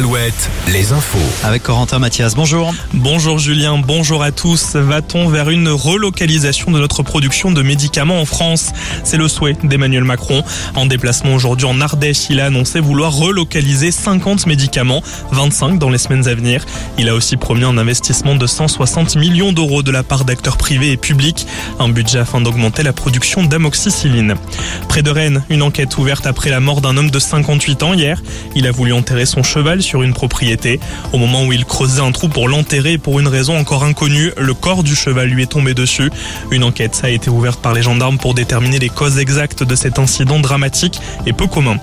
al Alouette, les infos. Avec Corentin Mathias, bonjour. Bonjour Julien, bonjour à tous. Va-t-on vers une relocalisation de notre production de médicaments en France? C'est le souhait d'Emmanuel Macron. En déplacement aujourd'hui en Ardèche, il a annoncé vouloir relocaliser 50 médicaments, 25 dans les semaines à venir. Il a aussi promis un investissement de 160 millions d'euros de la part d'acteurs privés et publics, un budget afin d'augmenter la production d'amoxicilline. Près de Rennes, une enquête ouverte après la mort d'un homme de 58 ans hier. Il a voulu enterrer son cheval sur une Au moment où il creusait un trou pour l'enterrer, pour une raison encore inconnue, le corps du cheval lui est tombé dessus. Une enquête a été ouverte par les gendarmes pour déterminer les causes exactes de cet incident dramatique et peu commun.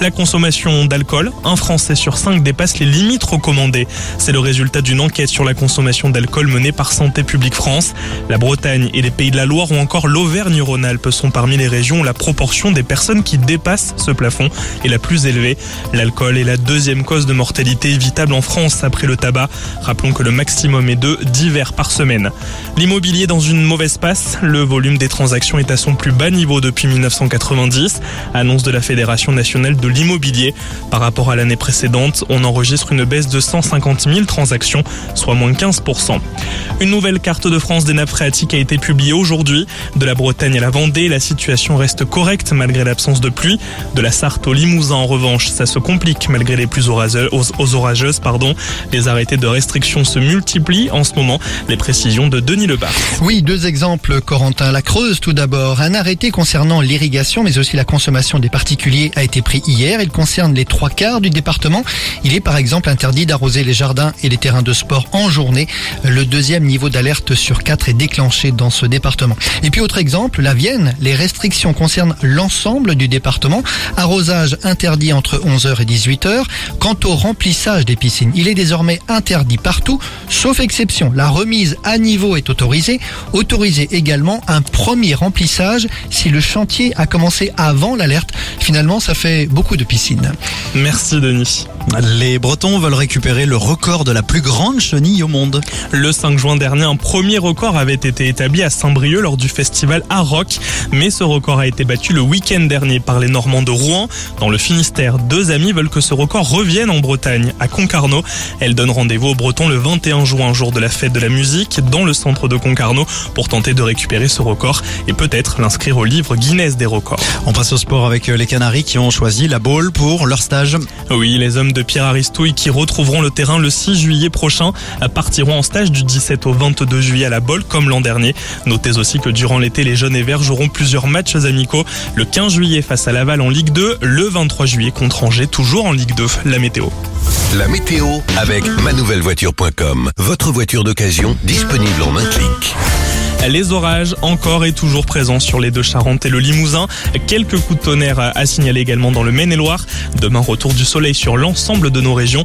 La consommation d'alcool, un Français sur cinq dépasse les limites recommandées. C'est le résultat d'une enquête sur la consommation d'alcool menée par Santé publique France. La Bretagne et les Pays de la Loire ou encore l'Auvergne-Rhône-Alpes sont parmi les régions où la proportion des personnes qui dépassent ce plafond est la plus élevée. L'alcool est la deuxième cause de mortalité évitable en France après le tabac. Rappelons que le maximum est de 10 verres par semaine. L'immobilier dans une mauvaise passe, le volume des transactions est à son plus bas niveau depuis 1990, annonce de la Fédération nationale de l'immobilier. Par rapport à l'année précédente, on enregistre une baisse de 150 000 transactions, soit moins 15%. Une nouvelle carte de France des nappes phréatiques a été publiée aujourd'hui. De la Bretagne à la Vendée, la situation reste correcte malgré l'absence de pluie. De la Sarthe au Limousin, en revanche, ça se complique malgré les plus orageuses. Aux orageuses pardon. Les arrêtés de restriction se multiplient en ce moment. Les précisions de Denis Lebar. Oui, deux exemples, Corentin. La Creuse, tout d'abord. Un arrêté concernant l'irrigation, mais aussi la consommation des particuliers a été pris hier. Il concerne les trois quarts du département. Il est par exemple interdit d'arroser les jardins et les terrains de sport en journée. Le deuxième niveau d'alerte sur quatre est déclenché dans ce département. Et puis autre exemple, la Vienne. Les restrictions concernent l'ensemble du département. Arrosage interdit entre 11h et 18h. Quant au remplissage des piscines, il est désormais interdit partout, sauf exception. La remise à niveau est autorisée. Autorisé également un premier remplissage si le chantier a commencé avant l'alerte. Finalement, ça fait beaucoup de piscines. Merci Denis. Les Bretons veulent récupérer le record de la plus grande chenille au monde. Le 5 juin dernier, un premier record avait été établi à Saint-Brieuc lors du festival Rock, mais ce record a été battu le week-end dernier par les Normands de Rouen. Dans le Finistère, deux amis veulent que ce record revienne en Bretagne, à Concarneau. Elles donnent rendez-vous aux Bretons le 21 juin, jour de la fête de la musique, dans le centre de Concarneau, pour tenter de récupérer ce record et peut-être l'inscrire au livre Guinness des records. On passe au sport avec les Canaries qui ont choisi la bowl pour leur stage. Oui, les hommes de Pierre Aristouille qui retrouveront le terrain le 6 juillet prochain partiront en stage du 17 au 22 juillet à la Bolle comme l'an dernier. Notez aussi que durant l'été, les jeunes et verts joueront plusieurs matchs amicaux. Le 15 juillet face à Laval en Ligue 2, le 23 juillet contre Angers toujours en Ligue 2. La météo. La météo avec manouvellevoiture.com. Votre voiture d'occasion disponible en un clic. Les orages encore et toujours présents sur les deux Charentes et le Limousin. Quelques coups de tonnerre à signaler également dans le Maine-et-Loire. Demain, retour du soleil sur l'ensemble de nos régions.